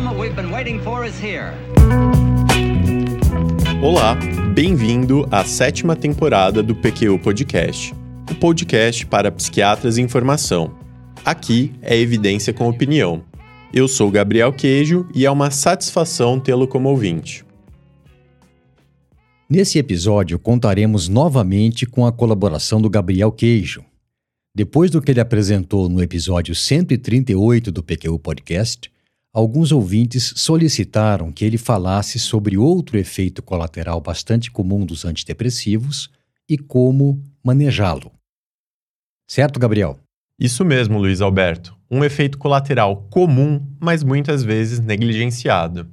moment we've been waiting for is here. Olá, bem-vindo à sétima temporada do PQU Podcast, o podcast para psiquiatras em formação. Aqui é evidência com opinião. Eu sou Gabriel Queijo e é uma satisfação tê-lo como ouvinte. Nesse episódio, contaremos novamente com a colaboração do Gabriel Queijo. Depois do que ele apresentou no episódio 138 do PQU Podcast, alguns ouvintes solicitaram que ele falasse sobre outro efeito colateral bastante comum dos antidepressivos e como manejá-lo. Certo, Gabriel? Isso mesmo, Luiz Alberto. Um efeito colateral comum, mas muitas vezes negligenciado.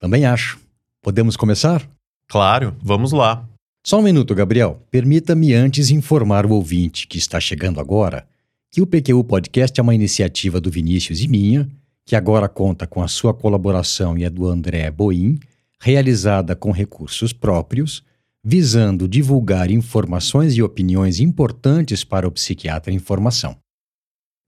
Também acho. Podemos começar? Claro, vamos lá. Só um minuto, Gabriel. Permita-me antes informar o ouvinte que está chegando agora que o PQU Podcast é uma iniciativa do Vinícius e minha que agora conta com a sua colaboração e a do André Boim, realizada com recursos próprios, visando divulgar informações e opiniões importantes para o psiquiatra em formação.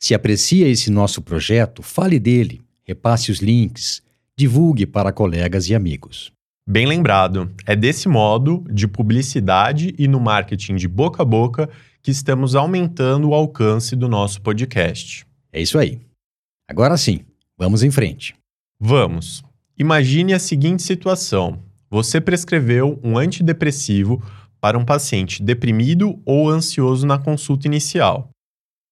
Se aprecia esse nosso projeto, fale dele, repasse os links, divulgue para colegas e amigos. Bem lembrado, é desse modo, de publicidade e no marketing de boca a boca, que estamos aumentando o alcance do nosso podcast. É isso aí. Agora sim, Vamos em frente. Vamos. Imagine a seguinte situação: você prescreveu um antidepressivo para um paciente deprimido ou ansioso na consulta inicial.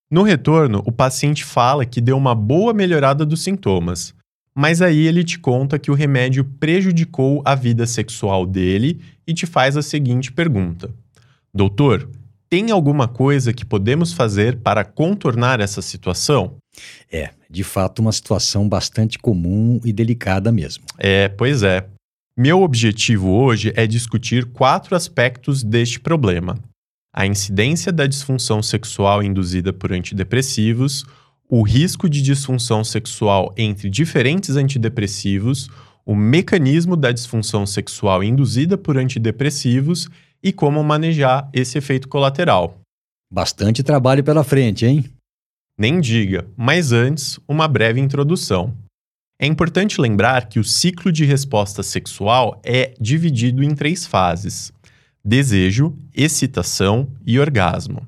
No retorno, o paciente fala que deu uma boa melhorada dos sintomas, mas aí ele te conta que o remédio prejudicou a vida sexual dele e te faz a seguinte pergunta: Doutor, tem alguma coisa que podemos fazer para contornar essa situação? É, de fato, uma situação bastante comum e delicada mesmo. É, pois é. Meu objetivo hoje é discutir quatro aspectos deste problema: a incidência da disfunção sexual induzida por antidepressivos, o risco de disfunção sexual entre diferentes antidepressivos, o mecanismo da disfunção sexual induzida por antidepressivos e como manejar esse efeito colateral. Bastante trabalho pela frente, hein? Nem diga, mas antes, uma breve introdução. É importante lembrar que o ciclo de resposta sexual é dividido em três fases: desejo, excitação e orgasmo.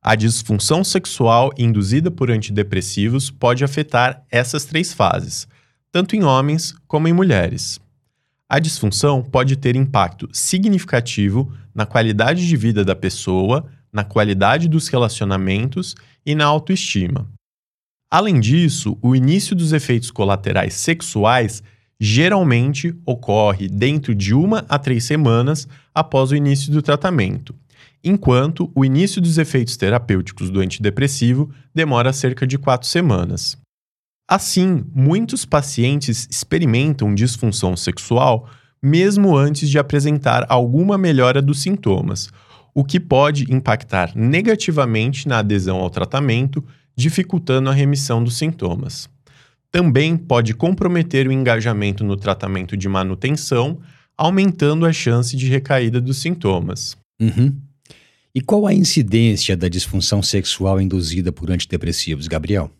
A disfunção sexual induzida por antidepressivos pode afetar essas três fases, tanto em homens como em mulheres. A disfunção pode ter impacto significativo na qualidade de vida da pessoa, na qualidade dos relacionamentos e na autoestima. Além disso, o início dos efeitos colaterais sexuais geralmente ocorre dentro de uma a três semanas após o início do tratamento, enquanto o início dos efeitos terapêuticos do antidepressivo demora cerca de quatro semanas. Assim, muitos pacientes experimentam disfunção sexual mesmo antes de apresentar alguma melhora dos sintomas, o que pode impactar negativamente na adesão ao tratamento, dificultando a remissão dos sintomas. Também pode comprometer o engajamento no tratamento de manutenção, aumentando a chance de recaída dos sintomas. Uhum. E qual a incidência da disfunção sexual induzida por antidepressivos, Gabriel?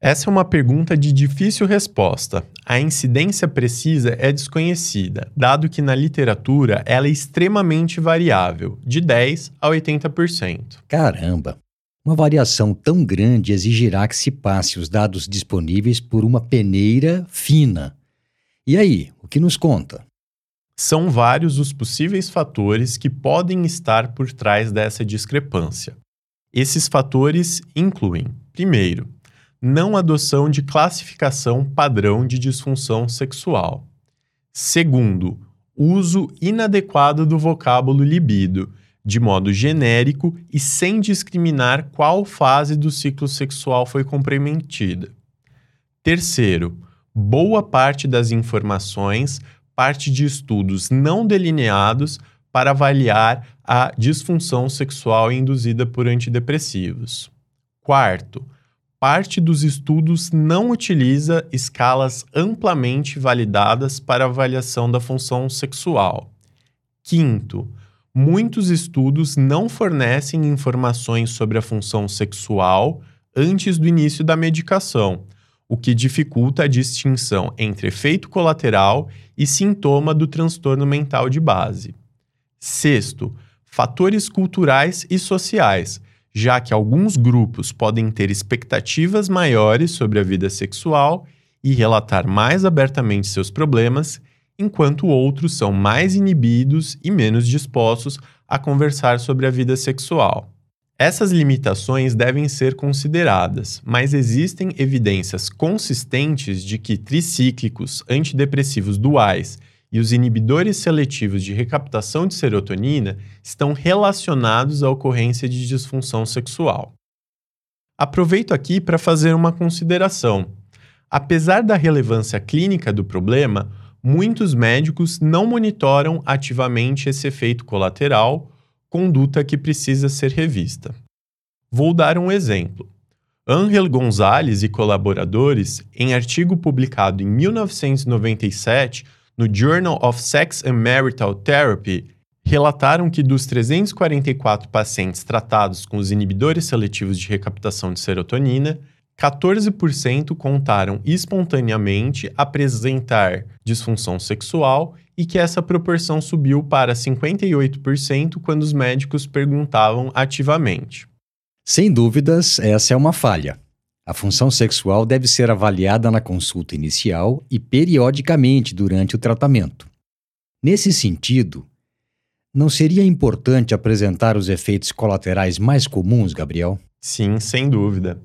Essa é uma pergunta de difícil resposta. A incidência precisa é desconhecida, dado que na literatura ela é extremamente variável, de 10 a 80%. Caramba! Uma variação tão grande exigirá que se passe os dados disponíveis por uma peneira fina. E aí, o que nos conta? São vários os possíveis fatores que podem estar por trás dessa discrepância. Esses fatores incluem, primeiro, não adoção de classificação padrão de disfunção sexual. Segundo, uso inadequado do vocábulo libido, de modo genérico e sem discriminar qual fase do ciclo sexual foi comprometida. Terceiro, boa parte das informações parte de estudos não delineados para avaliar a disfunção sexual induzida por antidepressivos. Quarto, parte dos estudos não utiliza escalas amplamente validadas para avaliação da função sexual. Quinto, muitos estudos não fornecem informações sobre a função sexual antes do início da medicação, o que dificulta a distinção entre efeito colateral e sintoma do transtorno mental de base. Sexto, fatores culturais e sociais, já que alguns grupos podem ter expectativas maiores sobre a vida sexual e relatar mais abertamente seus problemas, enquanto outros são mais inibidos e menos dispostos a conversar sobre a vida sexual. Essas limitações devem ser consideradas, mas existem evidências consistentes de que tricíclicos antidepressivos duais e os inibidores seletivos de recaptação de serotonina estão relacionados à ocorrência de disfunção sexual. Aproveito aqui para fazer uma consideração. Apesar da relevância clínica do problema, muitos médicos não monitoram ativamente esse efeito colateral, conduta que precisa ser revista. Vou dar um exemplo. Angel Gonzalez e colaboradores, em artigo publicado em 1997 no Journal of Sex and Marital Therapy, relataram que dos 344 pacientes tratados com os inibidores seletivos de recaptação de serotonina, 14% contaram espontaneamente apresentar disfunção sexual e que essa proporção subiu para 58% quando os médicos perguntavam ativamente. Sem dúvidas, essa é uma falha. A função sexual deve ser avaliada na consulta inicial e periodicamente durante o tratamento. Nesse sentido, não seria importante apresentar os efeitos colaterais mais comuns, Gabriel? Sim, sem dúvida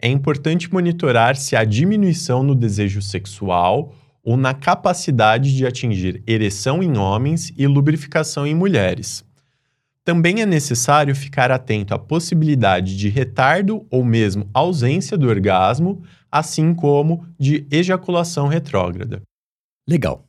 é importante monitorar se há diminuição no desejo sexual ou na capacidade de atingir ereção em homens e lubrificação em mulheres. Também é necessário ficar atento à possibilidade de retardo ou mesmo ausência do orgasmo, assim como de ejaculação retrógrada. Legal.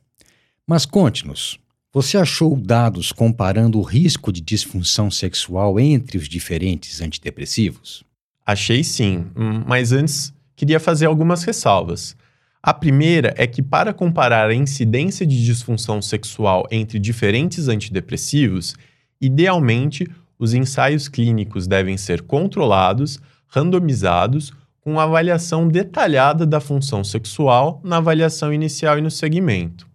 Mas conte-nos, você achou dados comparando o risco de disfunção sexual entre os diferentes antidepressivos? Achei sim, hum, mas antes queria fazer algumas ressalvas. A primeira é que, para comparar a incidência de disfunção sexual entre diferentes antidepressivos, idealmente os ensaios clínicos devem ser controlados, randomizados, com avaliação detalhada da função sexual na avaliação inicial e no segmento.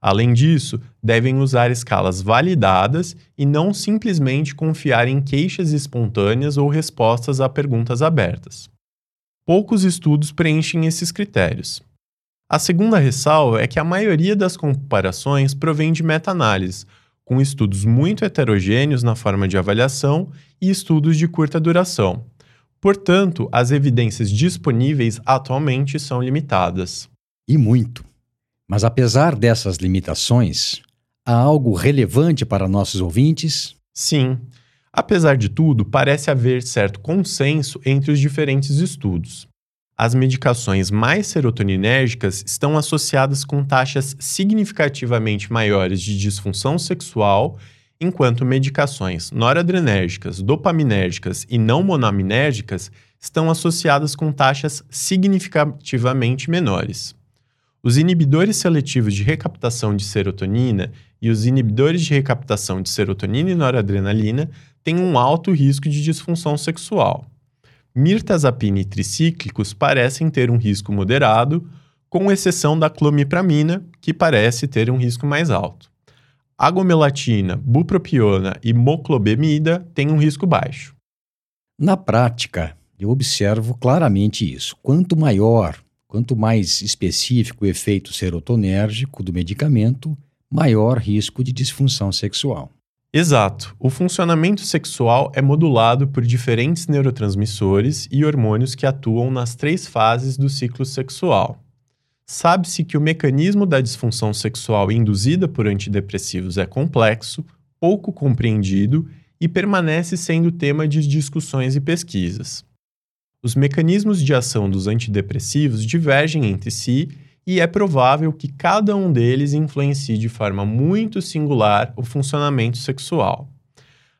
Além disso, devem usar escalas validadas e não simplesmente confiar em queixas espontâneas ou respostas a perguntas abertas. Poucos estudos preenchem esses critérios. A segunda ressalva é que a maioria das comparações provém de meta-análise, com estudos muito heterogêneos na forma de avaliação e estudos de curta duração. Portanto, as evidências disponíveis atualmente são limitadas. E muito. Mas apesar dessas limitações, há algo relevante para nossos ouvintes? Sim. Apesar de tudo, parece haver certo consenso entre os diferentes estudos. As medicações mais serotoninérgicas estão associadas com taxas significativamente maiores de disfunção sexual, enquanto medicações noradrenérgicas, dopaminérgicas e não monaminérgicas estão associadas com taxas significativamente menores. Os inibidores seletivos de recaptação de serotonina e os inibidores de recaptação de serotonina e noradrenalina têm um alto risco de disfunção sexual. Mirtazapina e tricíclicos parecem ter um risco moderado, com exceção da clomipramina, que parece ter um risco mais alto. Agomelatina, bupropiona e moclobemida têm um risco baixo. Na prática, eu observo claramente isso. Quanto maior Quanto mais específico o efeito serotonérgico do medicamento, maior risco de disfunção sexual. Exato. O funcionamento sexual é modulado por diferentes neurotransmissores e hormônios que atuam nas três fases do ciclo sexual. Sabe-se que o mecanismo da disfunção sexual induzida por antidepressivos é complexo, pouco compreendido e permanece sendo tema de discussões e pesquisas. Os mecanismos de ação dos antidepressivos divergem entre si e é provável que cada um deles influencie de forma muito singular o funcionamento sexual.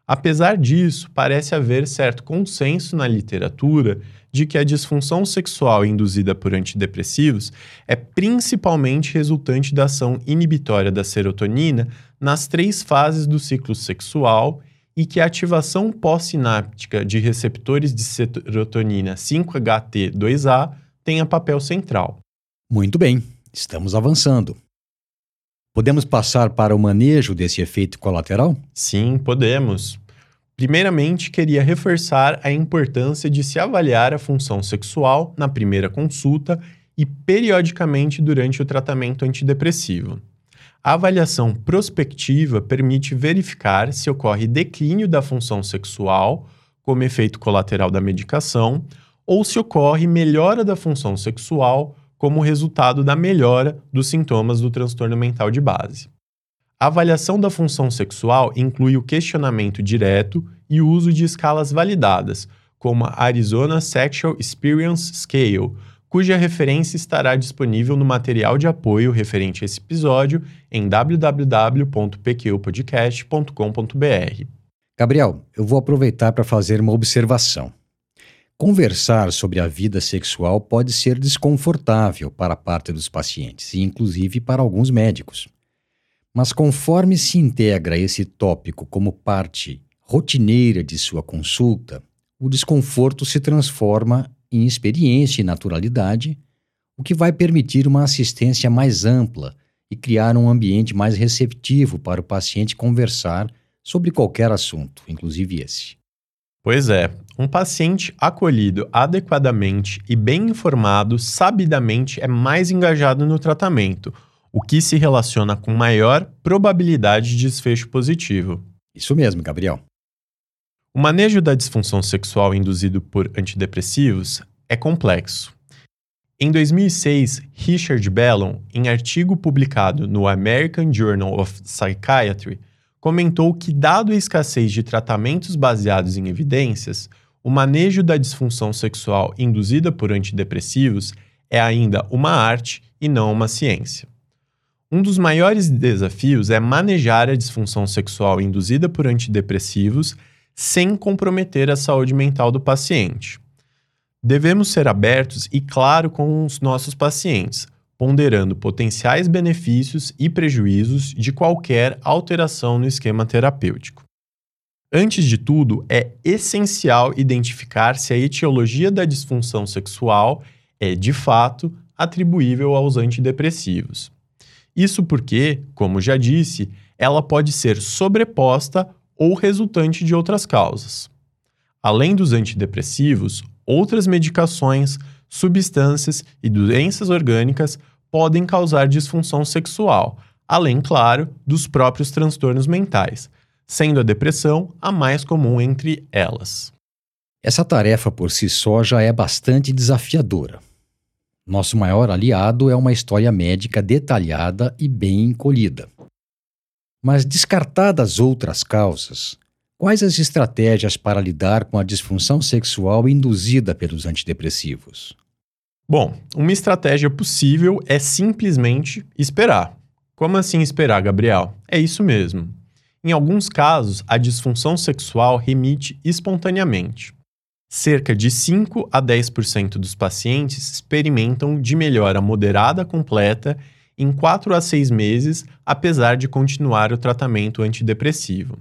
Apesar disso, parece haver certo consenso na literatura de que a disfunção sexual induzida por antidepressivos é principalmente resultante da ação inibitória da serotonina nas três fases do ciclo sexual e que a ativação pós-sináptica de receptores de serotonina 5-HT2A tenha papel central. Muito bem, estamos avançando. Podemos passar para o manejo desse efeito colateral? Sim, podemos. Primeiramente, queria reforçar a importância de se avaliar a função sexual na primeira consulta e periodicamente durante o tratamento antidepressivo. A avaliação prospectiva permite verificar se ocorre declínio da função sexual como efeito colateral da medicação ou se ocorre melhora da função sexual como resultado da melhora dos sintomas do transtorno mental de base. A avaliação da função sexual inclui o questionamento direto e o uso de escalas validadas, como a Arizona Sexual Experience Scale, cuja referência estará disponível no material de apoio referente a esse episódio em www.pqpodcast.com.br. Gabriel, eu vou aproveitar para fazer uma observação. Conversar sobre a vida sexual pode ser desconfortável para parte dos pacientes e, inclusive, para alguns médicos. Mas, conforme se integra esse tópico como parte rotineira de sua consulta, o desconforto se transforma em experiência e naturalidade, o que vai permitir uma assistência mais ampla e criar um ambiente mais receptivo para o paciente conversar sobre qualquer assunto, inclusive esse. Pois é, um paciente acolhido adequadamente e bem informado, sabidamente, é mais engajado no tratamento, o que se relaciona com maior probabilidade de desfecho positivo. Isso mesmo, Gabriel. O manejo da disfunção sexual induzido por antidepressivos é complexo. Em 2006, Richard Bellon, em artigo publicado no American Journal of Psychiatry, comentou que, dado a escassez de tratamentos baseados em evidências, o manejo da disfunção sexual induzida por antidepressivos é ainda uma arte e não uma ciência. Um dos maiores desafios é manejar a disfunção sexual induzida por antidepressivos sem comprometer a saúde mental do paciente. Devemos ser abertos e claro com os nossos pacientes, ponderando potenciais benefícios e prejuízos de qualquer alteração no esquema terapêutico. Antes de tudo, é essencial identificar se a etiologia da disfunção sexual é, de fato, atribuível aos antidepressivos. Isso porque, como já disse, ela pode ser sobreposta ou resultante de outras causas. Além dos antidepressivos, outras medicações, substâncias e doenças orgânicas podem causar disfunção sexual, além, claro, dos próprios transtornos mentais sendo a depressão a mais comum entre elas. Essa tarefa por si só já é bastante desafiadora. Nosso maior aliado é uma história médica detalhada e bem encolhida. Mas descartadas outras causas, quais as estratégias para lidar com a disfunção sexual induzida pelos antidepressivos? Bom, uma estratégia possível é simplesmente esperar. Como assim esperar, Gabriel? É isso mesmo. Em alguns casos, a disfunção sexual remite espontaneamente. Cerca de 5 a 10% dos pacientes experimentam de melhora moderada completa em 4 a 6 meses, apesar de continuar o tratamento antidepressivo.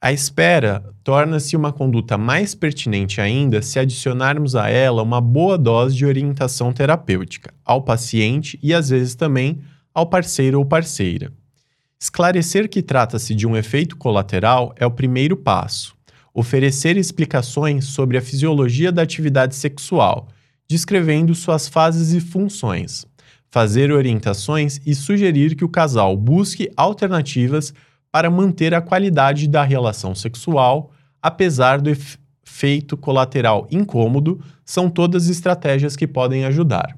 A espera torna-se uma conduta mais pertinente ainda se adicionarmos a ela uma boa dose de orientação terapêutica ao paciente e às vezes também ao parceiro ou parceira. Esclarecer que trata-se de um efeito colateral é o primeiro passo. Oferecer explicações sobre a fisiologia da atividade sexual, descrevendo suas fases e funções. Fazer orientações e sugerir que o casal busque alternativas para manter a qualidade da relação sexual, apesar do efeito colateral incômodo, são todas estratégias que podem ajudar.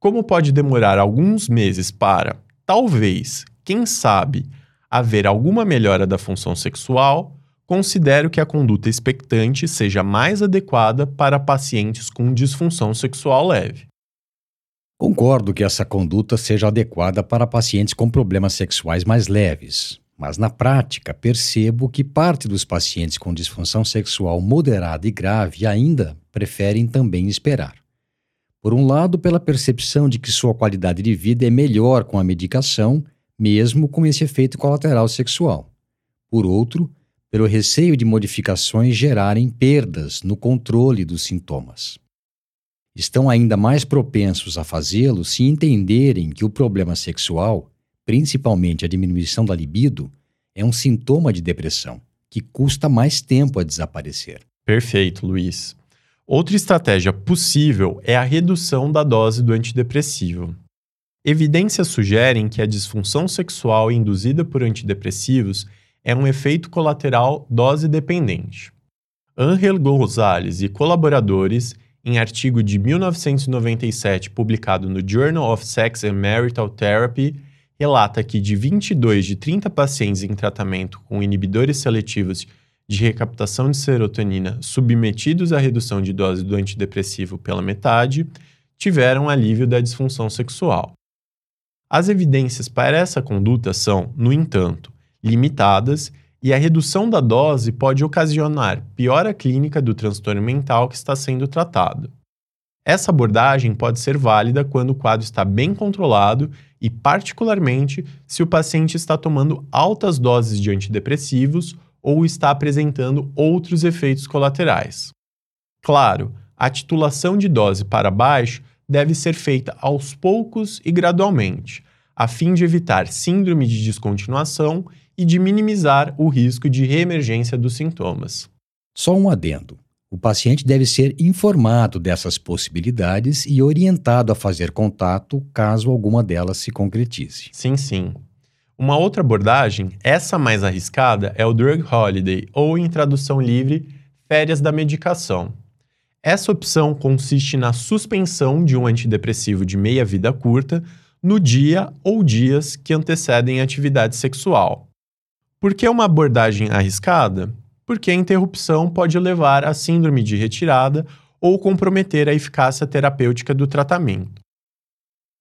Como pode demorar alguns meses para, talvez, quem sabe, haver alguma melhora da função sexual, considero que a conduta expectante seja mais adequada para pacientes com disfunção sexual leve. Concordo que essa conduta seja adequada para pacientes com problemas sexuais mais leves, mas na prática percebo que parte dos pacientes com disfunção sexual moderada e grave ainda preferem também esperar. Por um lado, pela percepção de que sua qualidade de vida é melhor com a medicação mesmo com esse efeito colateral sexual. Por outro, pelo receio de modificações gerarem perdas no controle dos sintomas. estão ainda mais propensos a fazê-lo se entenderem que o problema sexual, principalmente a diminuição da libido, é um sintoma de depressão que custa mais tempo a desaparecer. Perfeito, Luiz. Outra estratégia possível é a redução da dose do antidepressivo. Evidências sugerem que a disfunção sexual induzida por antidepressivos é um efeito colateral dose dependente. Angel Gonzalez e colaboradores, em artigo de 1997 publicado no Journal of Sex and Marital Therapy, relata que de 22 de 30 pacientes em tratamento com inibidores seletivos de recaptação de serotonina submetidos à redução de dose do antidepressivo pela metade tiveram alívio da disfunção sexual. As evidências para essa conduta são, no entanto, limitadas e a redução da dose pode ocasionar piora clínica do transtorno mental que está sendo tratado. Essa abordagem pode ser válida quando o quadro está bem controlado e, particularmente, se o paciente está tomando altas doses de antidepressivos ou está apresentando outros efeitos colaterais. Claro, a titulação de dose para baixo deve ser feita aos poucos e gradualmente, a fim de evitar síndrome de descontinuação e de minimizar o risco de reemergência dos sintomas. Só um adendo. O paciente deve ser informado dessas possibilidades e orientado a fazer contato caso alguma delas se concretize. Sim, sim. Uma outra abordagem, essa mais arriscada, é o drug holiday, ou em tradução livre, férias da medicação. Essa opção consiste na suspensão de um antidepressivo de meia-vida curta no dia ou dias que antecedem a atividade sexual. Por que uma abordagem arriscada? Porque a interrupção pode levar à síndrome de retirada ou comprometer a eficácia terapêutica do tratamento.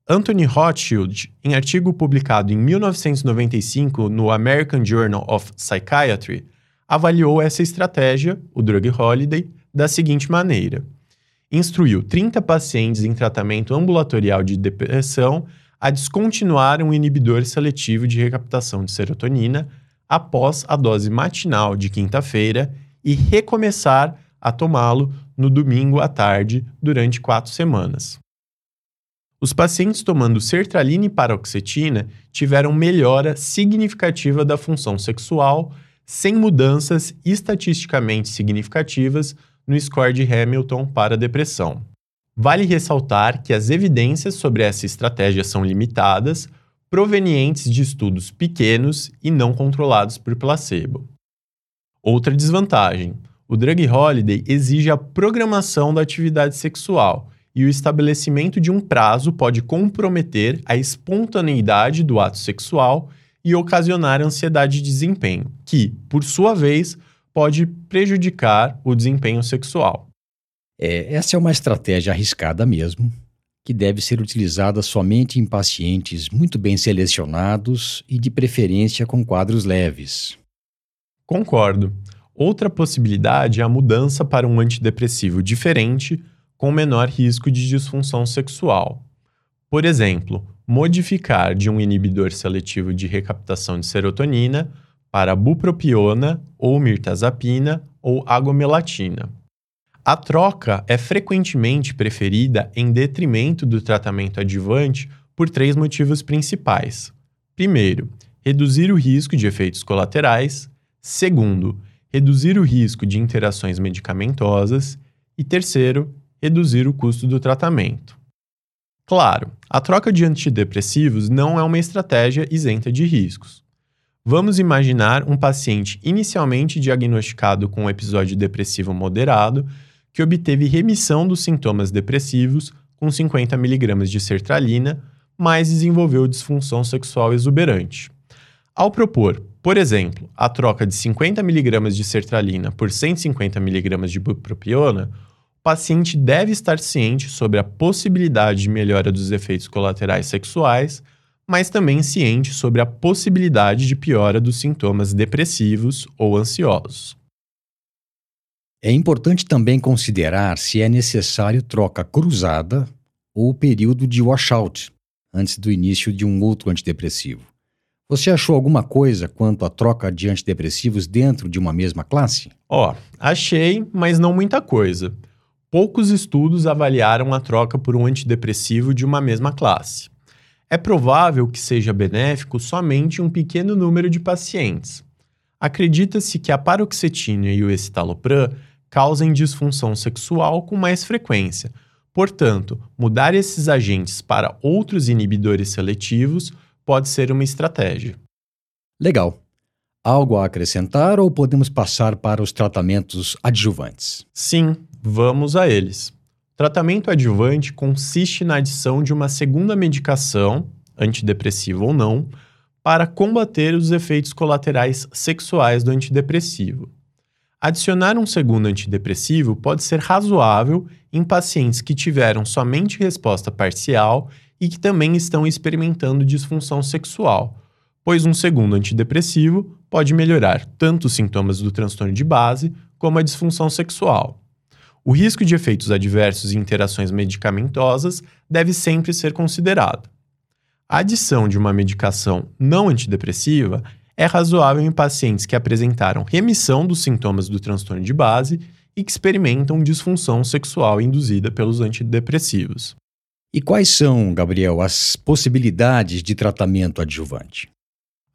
Anthony Rothschild, em artigo publicado em 1995 no American Journal of Psychiatry, avaliou essa estratégia, o drug holiday, da seguinte maneira: instruiu 30 pacientes em tratamento ambulatorial de depressão a descontinuar um inibidor seletivo de recaptação de serotonina após a dose matinal de quinta-feira e recomeçar a tomá-lo no domingo à tarde durante quatro semanas. Os pacientes tomando sertralina e paroxetina tiveram melhora significativa da função sexual, sem mudanças estatisticamente significativas no score de Hamilton para depressão. Vale ressaltar que as evidências sobre essa estratégia são limitadas, provenientes de estudos pequenos e não controlados por placebo. Outra desvantagem: o drug holiday exige a programação da atividade sexual e o estabelecimento de um prazo pode comprometer a espontaneidade do ato sexual e ocasionar ansiedade de desempenho, que, por sua vez, pode prejudicar o desempenho sexual. É, essa é uma estratégia arriscada mesmo, que deve ser utilizada somente em pacientes muito bem selecionados e de preferência com quadros leves. Concordo. Outra possibilidade é a mudança para um antidepressivo diferente com menor risco de disfunção sexual. Por exemplo, modificar de um inibidor seletivo de recaptação de serotonina para bupropiona ou mirtazapina ou agomelatina. A troca é frequentemente preferida em detrimento do tratamento adjuvante por três motivos principais. Primeiro, reduzir o risco de efeitos colaterais. Segundo, reduzir o risco de interações medicamentosas. E terceiro, reduzir o custo do tratamento. Claro, a troca de antidepressivos não é uma estratégia isenta de riscos. Vamos imaginar um paciente inicialmente diagnosticado com um episódio depressivo moderado que obteve remissão dos sintomas depressivos com 50 mg de sertralina, mas desenvolveu disfunção sexual exuberante. Ao propor, por exemplo, a troca de 50 mg de sertralina por 150 mg de bupropiona, o paciente deve estar ciente sobre a possibilidade de melhora dos efeitos colaterais sexuais, mas também ciente sobre a possibilidade de piora dos sintomas depressivos ou ansiosos. É importante também considerar se é necessário troca cruzada ou período de washout antes do início de um outro antidepressivo. Você achou alguma coisa quanto à troca de antidepressivos dentro de uma mesma classe? Ó, oh, achei, mas não muita coisa. poucos estudos avaliaram a troca por um antidepressivo de uma mesma classe. É provável que seja benéfico somente um pequeno número de pacientes. Acredita-se que a paroxetina e o escitalopram causem disfunção sexual com mais frequência. Portanto, mudar esses agentes para outros inibidores seletivos pode ser uma estratégia. Legal. Algo a acrescentar ou podemos passar para os tratamentos adjuvantes? Sim, vamos a eles. Tratamento adjuvante consiste na adição de uma segunda medicação, antidepressiva ou não, para combater os efeitos colaterais sexuais do antidepressivo. Adicionar um segundo antidepressivo pode ser razoável em pacientes que tiveram somente resposta parcial e que também estão experimentando disfunção sexual, pois um segundo antidepressivo pode melhorar tanto os sintomas do transtorno de base como a disfunção sexual. O risco de efeitos adversos e interações medicamentosas deve sempre ser considerado. A adição de uma medicação não antidepressiva é razoável em pacientes que apresentaram remissão dos sintomas do transtorno de base e que experimentam disfunção sexual induzida pelos antidepressivos. E quais são, Gabriel, as possibilidades de tratamento adjuvante?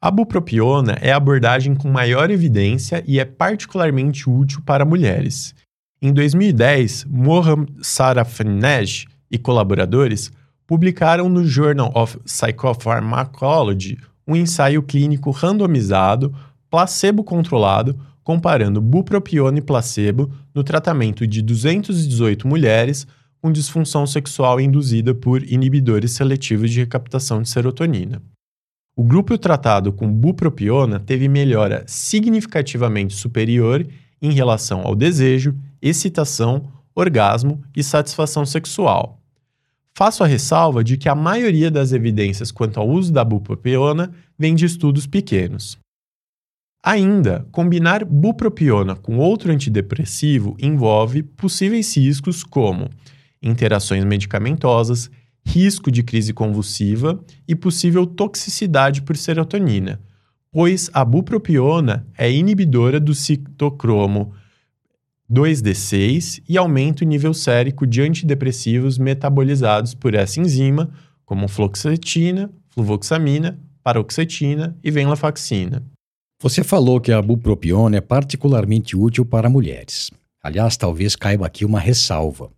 A bupropiona é a abordagem com maior evidência e é particularmente útil para mulheres. Em 2010, Mohamed Sarafnesh e colaboradores publicaram no Journal of Psychopharmacology um ensaio clínico randomizado, placebo-controlado, comparando bupropiona e placebo no tratamento de 218 mulheres com disfunção sexual induzida por inibidores seletivos de recaptação de serotonina. O grupo tratado com bupropiona teve melhora significativamente superior em relação ao desejo, excitação, orgasmo e satisfação sexual. Faço a ressalva de que a maioria das evidências quanto ao uso da bupropiona vem de estudos pequenos. Ainda, combinar bupropiona com outro antidepressivo envolve possíveis riscos como interações medicamentosas, risco de crise convulsiva e possível toxicidade por serotonina, pois a bupropiona é inibidora do citocromo 2D6 e aumenta o nível sérico de antidepressivos metabolizados por essa enzima, como fluoxetina, fluvoxamina, paroxetina e venlafaxina. Você falou que a bupropiona é particularmente útil para mulheres. Aliás, talvez caiba aqui uma ressalva.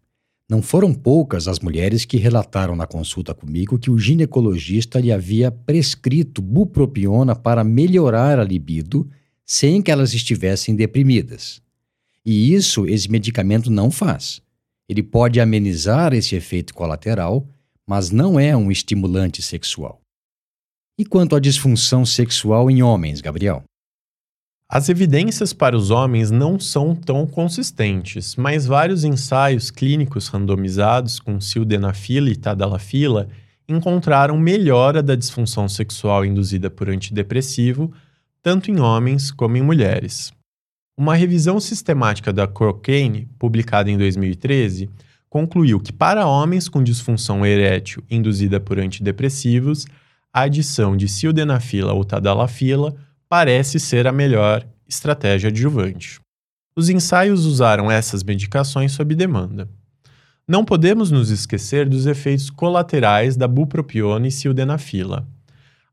Não foram poucas as mulheres que relataram na consulta comigo que o ginecologista lhe havia prescrito bupropiona para melhorar a libido sem que elas estivessem deprimidas. E isso esse medicamento não faz. Ele pode amenizar esse efeito colateral, mas não é um estimulante sexual. E quanto à disfunção sexual em homens, Gabriel? As evidências para os homens não são tão consistentes, mas vários ensaios clínicos randomizados com sildenafila e tadalafila encontraram melhora da disfunção sexual induzida por antidepressivo, tanto em homens como em mulheres. Uma revisão sistemática da Cochrane, publicada em 2013, concluiu que para homens com disfunção erétil induzida por antidepressivos, a adição de sildenafila ou tadalafila parece ser a melhor estratégia adjuvante. Os ensaios usaram essas medicações sob demanda. Não podemos nos esquecer dos efeitos colaterais da bupropiona e sildenafila.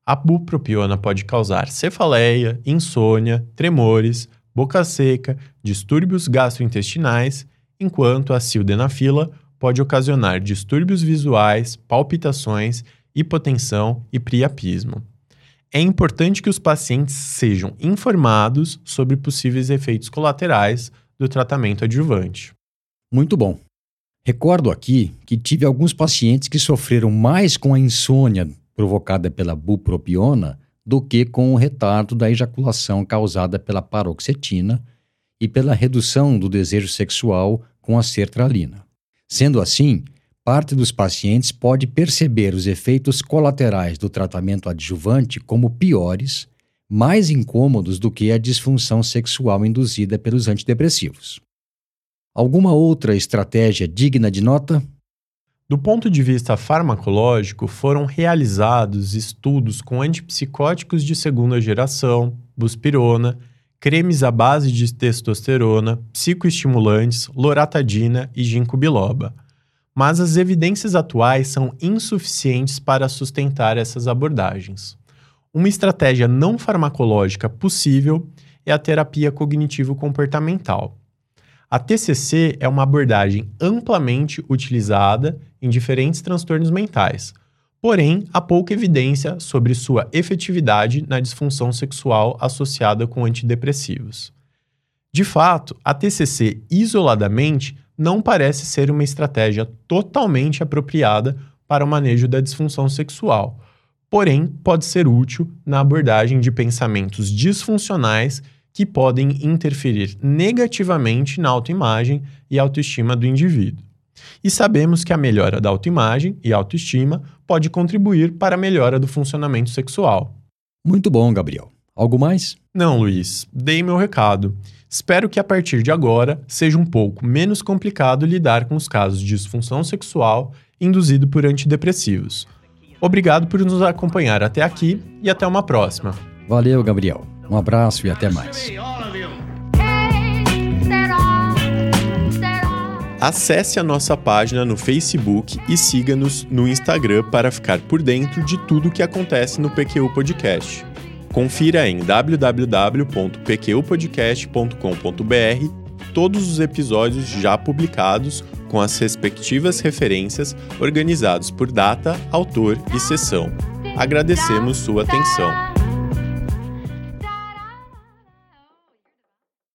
A bupropiona pode causar cefaleia, insônia, tremores, boca seca, distúrbios gastrointestinais, enquanto a sildenafila pode ocasionar distúrbios visuais, palpitações, hipotensão e priapismo é importante que os pacientes sejam informados sobre possíveis efeitos colaterais do tratamento adjuvante. Muito bom. Recordo aqui que tive alguns pacientes que sofreram mais com a insônia provocada pela bupropiona do que com o retardo da ejaculação causada pela paroxetina e pela redução do desejo sexual com a sertralina. Sendo assim, parte dos pacientes pode perceber os efeitos colaterais do tratamento adjuvante como piores, mais incômodos do que a disfunção sexual induzida pelos antidepressivos. Alguma outra estratégia digna de nota? Do ponto de vista farmacológico, foram realizados estudos com antipsicóticos de segunda geração, buspirona, cremes à base de testosterona, psicoestimulantes, loratadina e ginkgo biloba. Mas as evidências atuais são insuficientes para sustentar essas abordagens. Uma estratégia não farmacológica possível é a terapia cognitivo-comportamental. A TCC é uma abordagem amplamente utilizada em diferentes transtornos mentais, porém há pouca evidência sobre sua efetividade na disfunção sexual associada com antidepressivos. De fato, a TCC isoladamente não parece ser uma estratégia totalmente apropriada para o manejo da disfunção sexual, porém pode ser útil na abordagem de pensamentos disfuncionais que podem interferir negativamente na autoimagem e autoestima do indivíduo. E sabemos que a melhora da autoimagem e autoestima pode contribuir para a melhora do funcionamento sexual. Muito bom, Gabriel. Algo mais? Não, Luiz, dei meu recado. Espero que a partir de agora seja um pouco menos complicado lidar com os casos de disfunção sexual induzido por antidepressivos. Obrigado por nos acompanhar até aqui e até uma próxima. Valeu, Gabriel. Um abraço e até mais. Acesse a nossa página no Facebook e siga-nos no Instagram para ficar por dentro de tudo o que acontece no PQU Podcast. Confira em www.pqpodcast.com.br todos os episódios já publicados com as respectivas referências organizados por data, autor e sessão. Agradecemos sua atenção.